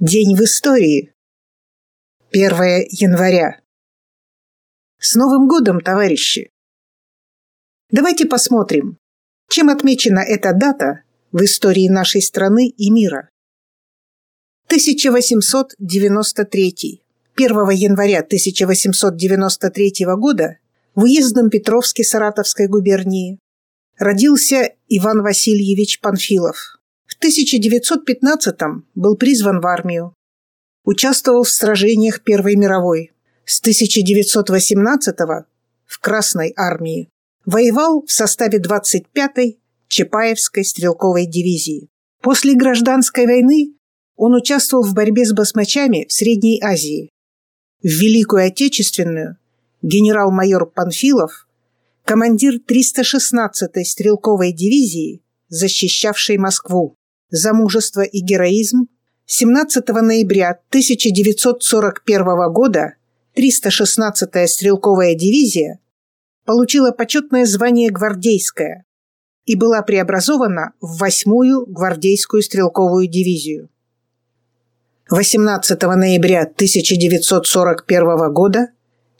День в истории. 1 января. С Новым годом, товарищи! Давайте посмотрим, чем отмечена эта дата в истории нашей страны и мира. 1893. 1 января 1893 года в уездном Петровске Саратовской губернии родился Иван Васильевич Панфилов. В 1915-м был призван в армию. Участвовал в сражениях Первой мировой. С 1918-го в Красной армии. Воевал в составе 25-й Чапаевской стрелковой дивизии. После гражданской войны он участвовал в борьбе с басмачами в Средней Азии. В Великую Отечественную генерал-майор Панфилов, командир 316-й стрелковой дивизии, защищавшей Москву за мужество и героизм 17 ноября 1941 года 316-я стрелковая дивизия получила почетное звание «Гвардейская» и была преобразована в 8-ю гвардейскую стрелковую дивизию. 18 ноября 1941 года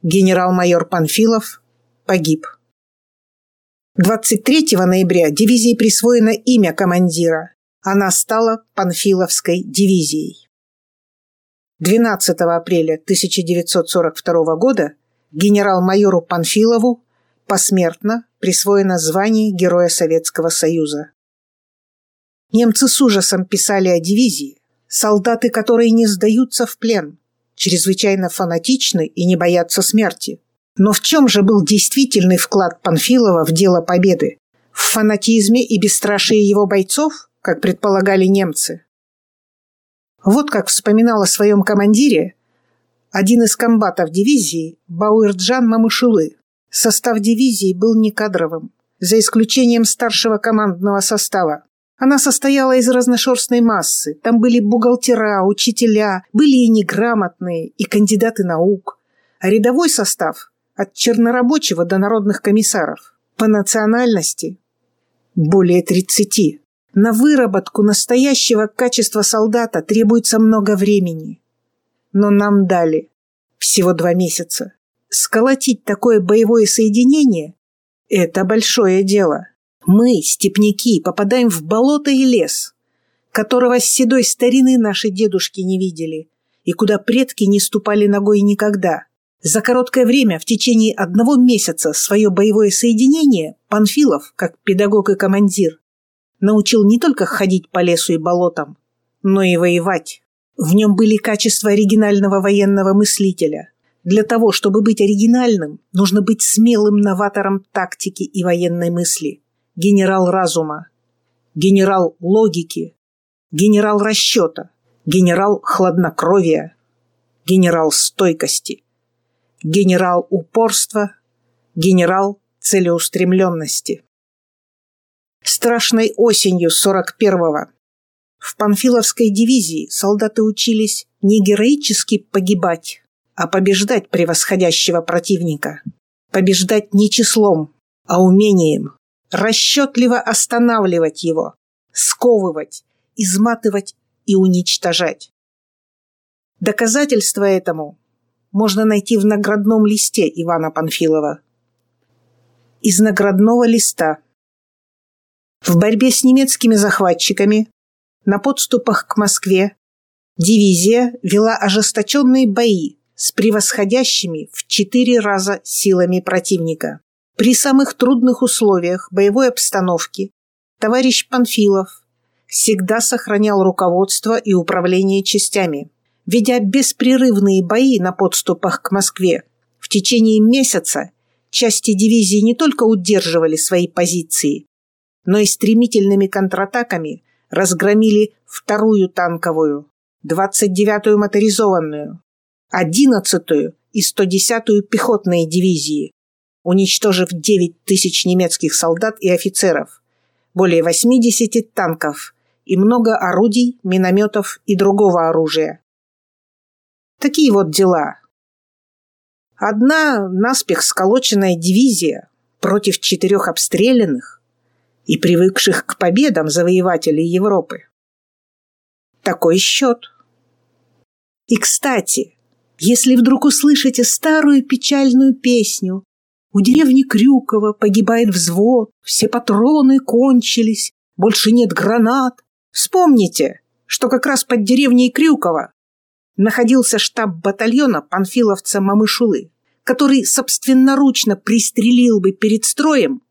генерал-майор Панфилов погиб. 23 ноября дивизии присвоено имя командира она стала Панфиловской дивизией. 12 апреля 1942 года генерал-майору Панфилову посмертно присвоено звание Героя Советского Союза. Немцы с ужасом писали о дивизии, солдаты, которые не сдаются в плен, чрезвычайно фанатичны и не боятся смерти. Но в чем же был действительный вклад Панфилова в дело победы? В фанатизме и бесстрашии его бойцов – как предполагали немцы. Вот как вспоминал о своем командире один из комбатов дивизии Бауэрджан Мамышулы. Состав дивизии был не кадровым, за исключением старшего командного состава. Она состояла из разношерстной массы. Там были бухгалтера, учителя, были и неграмотные, и кандидаты наук. А рядовой состав – от чернорабочего до народных комиссаров. По национальности – более 30. На выработку настоящего качества солдата требуется много времени. Но нам дали всего два месяца. Сколотить такое боевое соединение – это большое дело. Мы, степняки, попадаем в болото и лес, которого с седой старины наши дедушки не видели и куда предки не ступали ногой никогда. За короткое время, в течение одного месяца, свое боевое соединение Панфилов, как педагог и командир, научил не только ходить по лесу и болотам, но и воевать. В нем были качества оригинального военного мыслителя. Для того, чтобы быть оригинальным, нужно быть смелым новатором тактики и военной мысли. Генерал разума, генерал логики, генерал расчета, генерал хладнокровия, генерал стойкости, генерал упорства, генерал целеустремленности страшной осенью 41-го. В Панфиловской дивизии солдаты учились не героически погибать, а побеждать превосходящего противника. Побеждать не числом, а умением. Расчетливо останавливать его, сковывать, изматывать и уничтожать. Доказательства этому можно найти в наградном листе Ивана Панфилова. Из наградного листа – в борьбе с немецкими захватчиками на подступах к Москве дивизия вела ожесточенные бои с превосходящими в четыре раза силами противника. При самых трудных условиях боевой обстановки товарищ Панфилов всегда сохранял руководство и управление частями, ведя беспрерывные бои на подступах к Москве. В течение месяца части дивизии не только удерживали свои позиции, но и стремительными контратаками разгромили вторую танковую, 29-ю моторизованную, 11-ю и 110-ю пехотные дивизии, уничтожив 9 тысяч немецких солдат и офицеров, более 80 танков и много орудий, минометов и другого оружия. Такие вот дела. Одна наспех сколоченная дивизия против четырех обстрелянных и привыкших к победам завоевателей Европы. Такой счет. И, кстати, если вдруг услышите старую печальную песню «У деревни Крюкова погибает взвод, все патроны кончились, больше нет гранат», вспомните, что как раз под деревней Крюкова находился штаб батальона панфиловца Мамышулы, который собственноручно пристрелил бы перед строем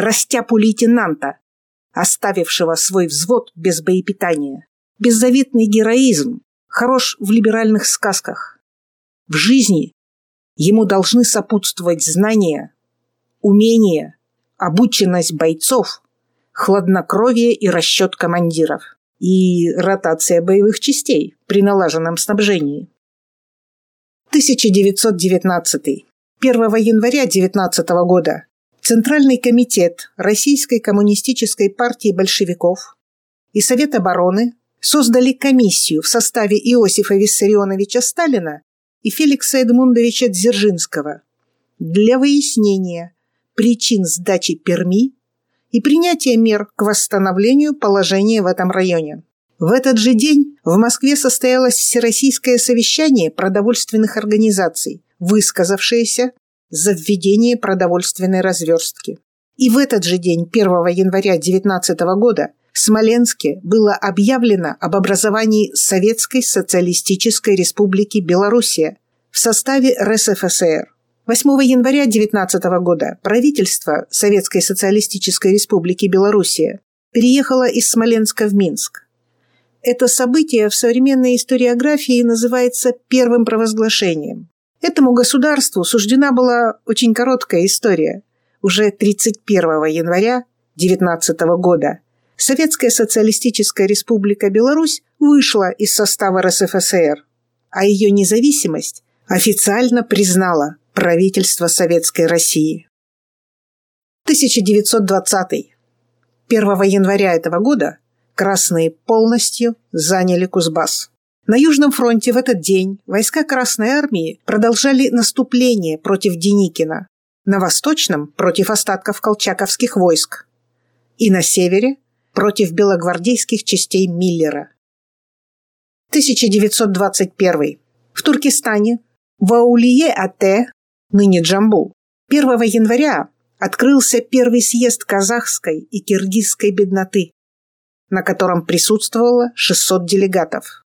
растяпу лейтенанта, оставившего свой взвод без боепитания. Беззаветный героизм хорош в либеральных сказках. В жизни ему должны сопутствовать знания, умения, обученность бойцов, хладнокровие и расчет командиров и ротация боевых частей при налаженном снабжении. 1919. 1 января 19 года Центральный комитет Российской коммунистической партии большевиков и Совет обороны создали комиссию в составе Иосифа Виссарионовича Сталина и Феликса Эдмундовича Дзержинского для выяснения причин сдачи Перми и принятия мер к восстановлению положения в этом районе. В этот же день в Москве состоялось Всероссийское совещание продовольственных организаций, высказавшееся за введение продовольственной разверстки. И в этот же день, 1 января 19 года, в Смоленске было объявлено об образовании Советской Социалистической Республики Белоруссия в составе РСФСР. 8 января 19 года правительство Советской Социалистической Республики Белоруссия переехало из Смоленска в Минск. Это событие в современной историографии называется первым провозглашением. Этому государству суждена была очень короткая история. Уже 31 января 19 года Советская Социалистическая Республика Беларусь вышла из состава РСФСР, а ее независимость официально признала правительство Советской России. 1920. 1 января этого года красные полностью заняли Кузбасс. На Южном фронте в этот день войска Красной Армии продолжали наступление против Деникина, на Восточном – против остатков колчаковских войск, и на севере – против белогвардейских частей Миллера. 1921. В Туркестане, в Аулие-Ате, ныне Джамбул, 1 января открылся первый съезд казахской и киргизской бедноты, на котором присутствовало 600 делегатов.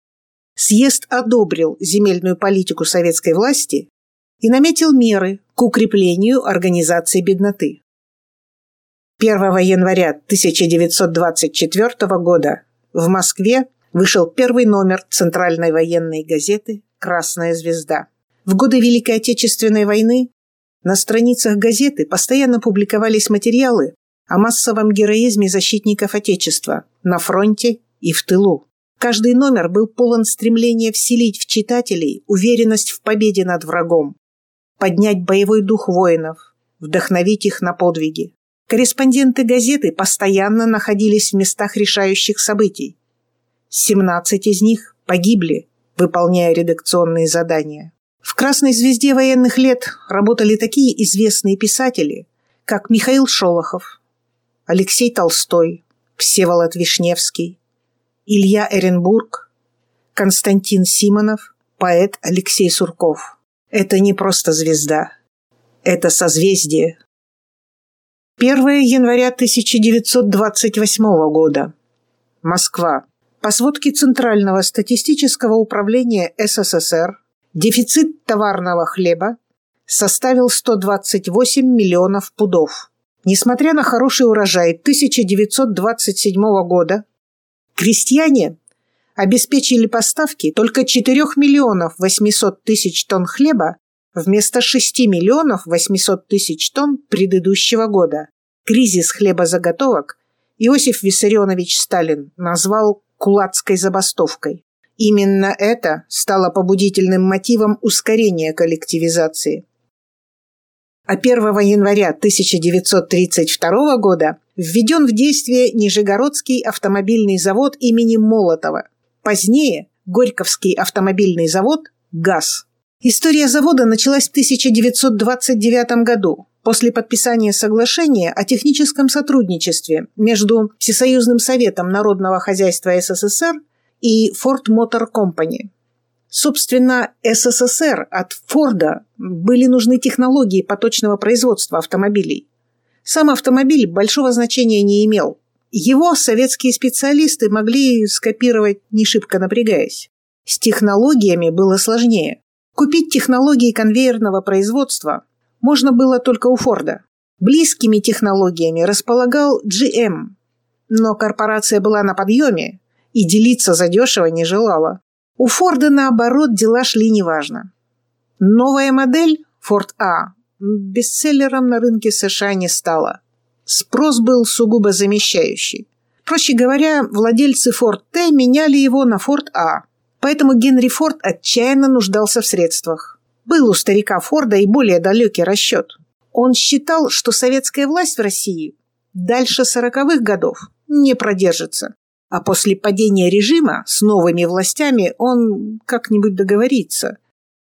Съезд одобрил земельную политику советской власти и наметил меры к укреплению организации бедноты. 1 января 1924 года в Москве вышел первый номер Центральной военной газеты «Красная звезда». В годы Великой Отечественной войны на страницах газеты постоянно публиковались материалы о массовом героизме защитников Отечества на фронте и в тылу. Каждый номер был полон стремления вселить в читателей уверенность в победе над врагом, поднять боевой дух воинов, вдохновить их на подвиги. Корреспонденты газеты постоянно находились в местах решающих событий. 17 из них погибли, выполняя редакционные задания. В «Красной звезде военных лет» работали такие известные писатели, как Михаил Шолохов, Алексей Толстой, Всеволод Вишневский, Илья Эренбург, Константин Симонов, поэт Алексей Сурков. Это не просто звезда. Это созвездие. 1 января 1928 года. Москва. По сводке Центрального статистического управления СССР, дефицит товарного хлеба составил 128 миллионов пудов. Несмотря на хороший урожай 1927 года, Крестьяне обеспечили поставки только 4 миллионов 800 тысяч тонн хлеба вместо 6 миллионов 800 тысяч тонн предыдущего года. Кризис хлебозаготовок Иосиф Виссарионович Сталин назвал кулацкой забастовкой. Именно это стало побудительным мотивом ускорения коллективизации. А 1 января 1932 года введен в действие Нижегородский автомобильный завод имени Молотова. Позднее Горьковский автомобильный завод «ГАЗ». История завода началась в 1929 году после подписания соглашения о техническом сотрудничестве между Всесоюзным советом народного хозяйства СССР и Ford Motor Company. Собственно, СССР от Форда были нужны технологии поточного производства автомобилей. Сам автомобиль большого значения не имел. Его советские специалисты могли скопировать, не шибко напрягаясь. С технологиями было сложнее. Купить технологии конвейерного производства можно было только у Форда. Близкими технологиями располагал GM, но корпорация была на подъеме и делиться задешево не желала. У Форда, наоборот, дела шли неважно. Новая модель, Ford A, бестселлером на рынке США не стала. Спрос был сугубо замещающий. Проще говоря, владельцы Ford T меняли его на Ford A. Поэтому Генри Форд отчаянно нуждался в средствах. Был у старика Форда и более далекий расчет. Он считал, что советская власть в России дальше сороковых годов не продержится. А после падения режима с новыми властями он как-нибудь договорится –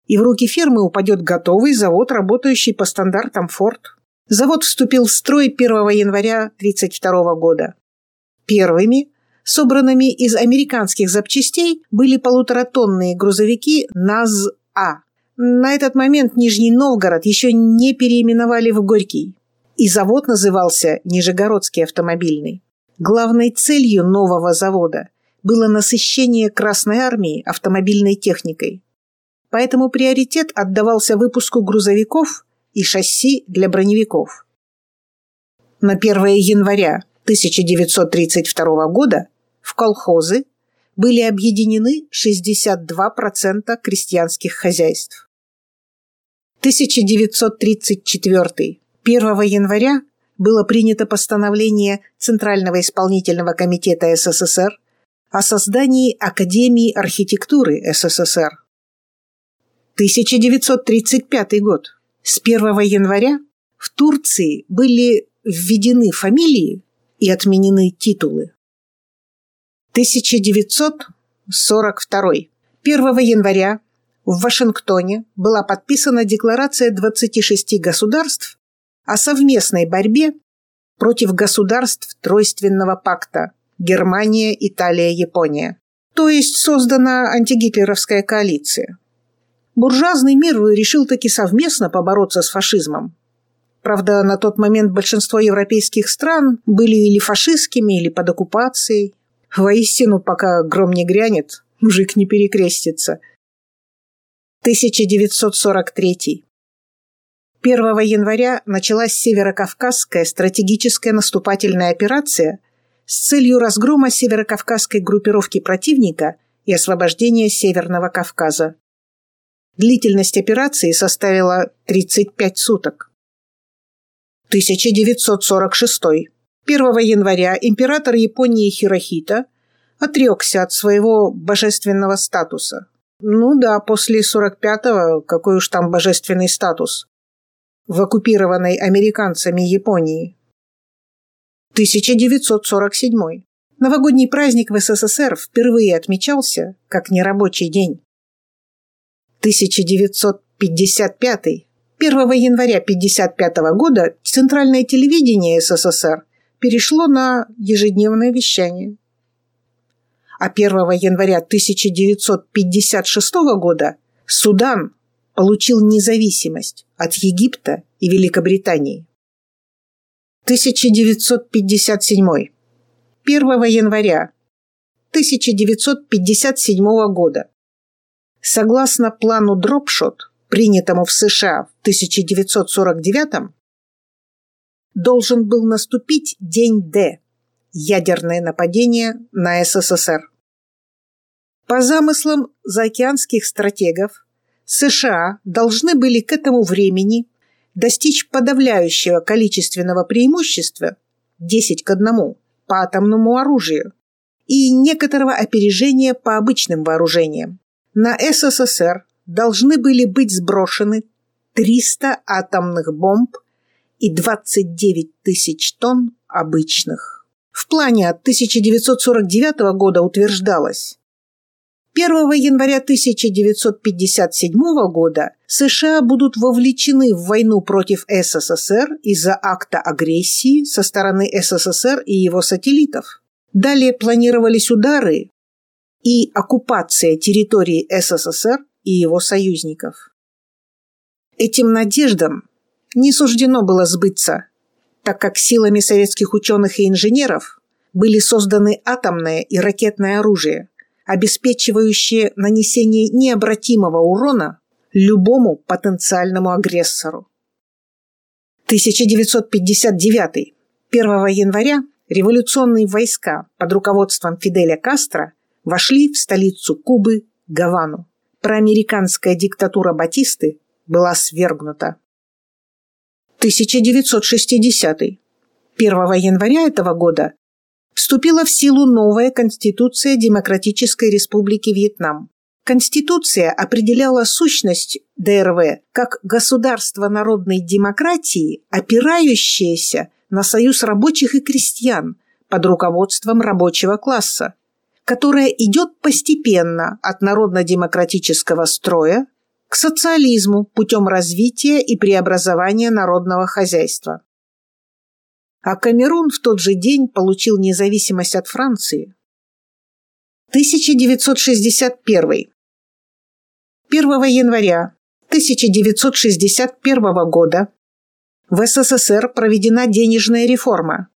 и в руки фирмы упадет готовый завод, работающий по стандартам Ford. Завод вступил в строй 1 января 1932 года. Первыми, собранными из американских запчастей, были полуторатонные грузовики НАЗ-А. На этот момент Нижний Новгород еще не переименовали в Горький, и завод назывался Нижегородский автомобильный. Главной целью нового завода было насыщение Красной Армии автомобильной техникой поэтому приоритет отдавался выпуску грузовиков и шасси для броневиков. На 1 января 1932 года в колхозы были объединены 62% крестьянских хозяйств. 1934. 1 января было принято постановление Центрального исполнительного комитета СССР о создании Академии архитектуры СССР. 1935 год. С 1 января в Турции были введены фамилии и отменены титулы. 1942. 1 января в Вашингтоне была подписана Декларация 26 государств о совместной борьбе против государств Тройственного пакта Германия, Италия, Япония. То есть создана антигитлеровская коалиция буржуазный мир решил таки совместно побороться с фашизмом. Правда, на тот момент большинство европейских стран были или фашистскими, или под оккупацией. Воистину, пока гром не грянет, мужик не перекрестится. 1943. 1 января началась Северокавказская стратегическая наступательная операция с целью разгрома северокавказской группировки противника и освобождения Северного Кавказа. Длительность операции составила 35 суток. 1946. 1 января император Японии Хирохита отрекся от своего божественного статуса. Ну да, после 45-го какой уж там божественный статус. В оккупированной американцами Японии. 1947. Новогодний праздник в СССР впервые отмечался как нерабочий день. 1955 1 января 1955 года Центральное телевидение СССР перешло на ежедневное вещание. А 1 января 1956 года Судан получил независимость от Египта и Великобритании. 1957. 1 января 1957 года Согласно плану Дропшот, принятому в США в 1949 должен был наступить день Д – ядерное нападение на СССР. По замыслам заокеанских стратегов, США должны были к этому времени достичь подавляющего количественного преимущества 10 к 1 по атомному оружию и некоторого опережения по обычным вооружениям на СССР должны были быть сброшены 300 атомных бомб и 29 тысяч тонн обычных. В плане от 1949 года утверждалось, 1 января 1957 года США будут вовлечены в войну против СССР из-за акта агрессии со стороны СССР и его сателлитов. Далее планировались удары и оккупация территории СССР и его союзников. Этим надеждам не суждено было сбыться, так как силами советских ученых и инженеров были созданы атомное и ракетное оружие, обеспечивающее нанесение необратимого урона любому потенциальному агрессору. 1959. 1 января революционные войска под руководством Фиделя Кастро вошли в столицу Кубы Гавану. Проамериканская диктатура Батисты была свергнута. 1960. 1 января этого года вступила в силу новая Конституция Демократической Республики Вьетнам. Конституция определяла сущность ДРВ как государство народной демократии, опирающееся на союз рабочих и крестьян под руководством рабочего класса, которое идет постепенно от народно-демократического строя к социализму путем развития и преобразования народного хозяйства. А Камерун в тот же день получил независимость от Франции. 1961. 1 января 1961 года в СССР проведена денежная реформа,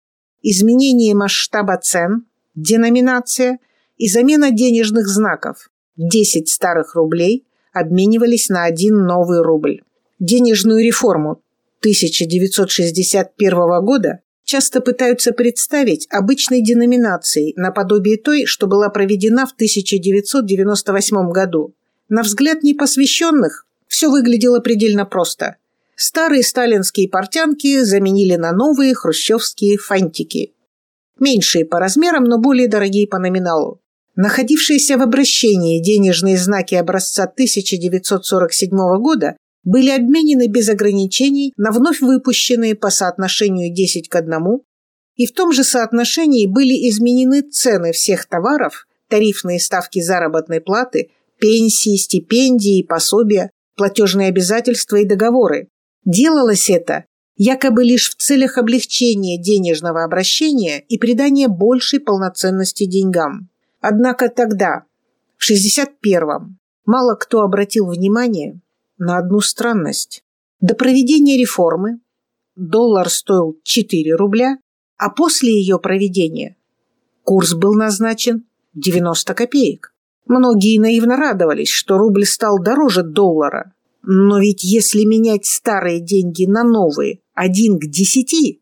изменение масштаба цен, деноминация и замена денежных знаков. 10 старых рублей обменивались на один новый рубль. Денежную реформу 1961 года часто пытаются представить обычной деноминацией наподобие той, что была проведена в 1998 году. На взгляд непосвященных все выглядело предельно просто. Старые сталинские портянки заменили на новые хрущевские фантики. Меньшие по размерам, но более дорогие по номиналу. Находившиеся в обращении денежные знаки образца 1947 года были обменены без ограничений на вновь выпущенные по соотношению 10 к 1, и в том же соотношении были изменены цены всех товаров, тарифные ставки заработной платы, пенсии, стипендии, пособия, платежные обязательства и договоры. Делалось это якобы лишь в целях облегчения денежного обращения и придания большей полноценности деньгам. Однако тогда, в 61-м, мало кто обратил внимание на одну странность. До проведения реформы доллар стоил 4 рубля, а после ее проведения курс был назначен 90 копеек. Многие наивно радовались, что рубль стал дороже доллара. Но ведь если менять старые деньги на новые один к десяти,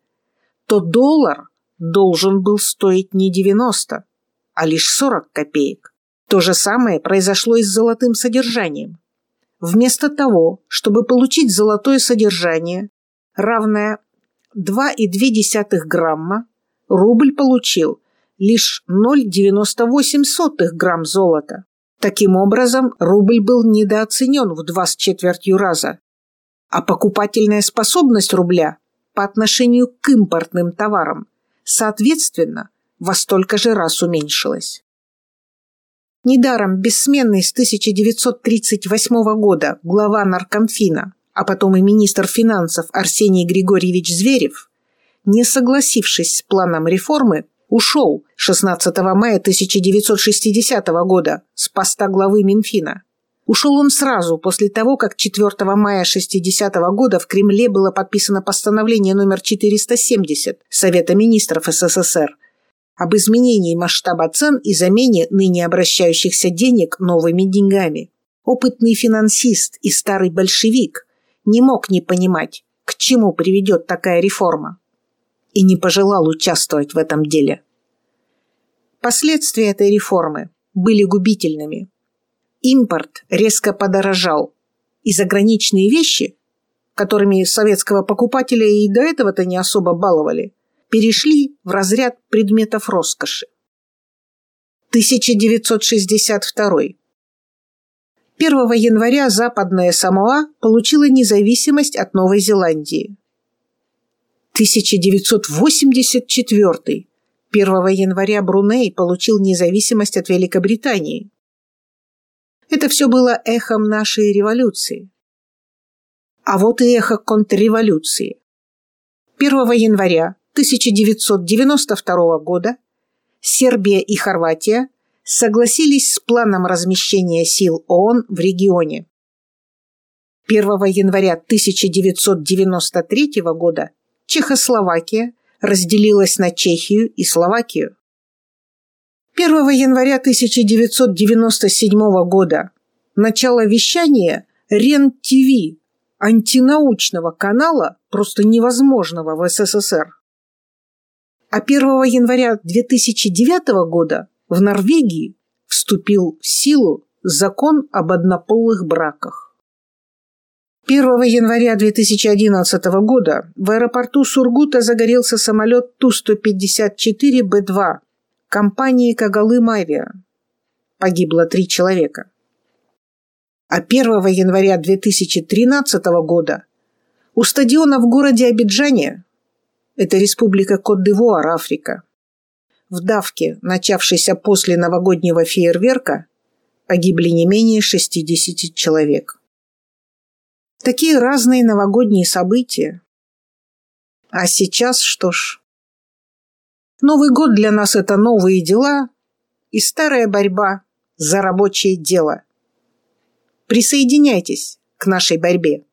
то доллар должен был стоить не 90, а лишь 40 копеек. То же самое произошло и с золотым содержанием. Вместо того, чтобы получить золотое содержание, равное 2,2 грамма, рубль получил лишь 0,98 грамм золота. Таким образом, рубль был недооценен в два с четвертью раза, а покупательная способность рубля по отношению к импортным товарам, соответственно, во столько же раз уменьшилась. Недаром бессменный с 1938 года глава наркомфина, а потом и министр финансов Арсений Григорьевич Зверев, не согласившись с планом реформы, ушел 16 мая 1960 года с поста главы Минфина. Ушел он сразу после того, как 4 мая 60 года в Кремле было подписано постановление номер 470 Совета министров СССР об изменении масштаба цен и замене ныне обращающихся денег новыми деньгами. Опытный финансист и старый большевик не мог не понимать, к чему приведет такая реформа, и не пожелал участвовать в этом деле. Последствия этой реформы были губительными. Импорт резко подорожал, и заграничные вещи, которыми советского покупателя и до этого-то не особо баловали, перешли в разряд предметов роскоши. 1962. 1 января Западная Самоа получила независимость от Новой Зеландии. 1984. 1 января Бруней получил независимость от Великобритании. Это все было эхом нашей революции. А вот и эхо контрреволюции. 1 января 1992 года Сербия и Хорватия согласились с планом размещения сил ООН в регионе. 1 января 1993 года Чехословакия разделилась на Чехию и Словакию. 1 января 1997 года начало вещания РЕН-ТВ, антинаучного канала, просто невозможного в СССР. А 1 января 2009 года в Норвегии вступил в силу закон об однополых браках. 1 января 2011 года в аэропорту Сургута загорелся самолет Ту-154Б2 компании Кагалым Авиа. Погибло три человека. А 1 января 2013 года у стадиона в городе Абиджане, это республика Кот-д'Ивуар, Африка, в давке, начавшейся после новогоднего фейерверка, погибли не менее 60 человек. Такие разные новогодние события. А сейчас что ж? Новый год для нас – это новые дела и старая борьба за рабочее дело. Присоединяйтесь к нашей борьбе.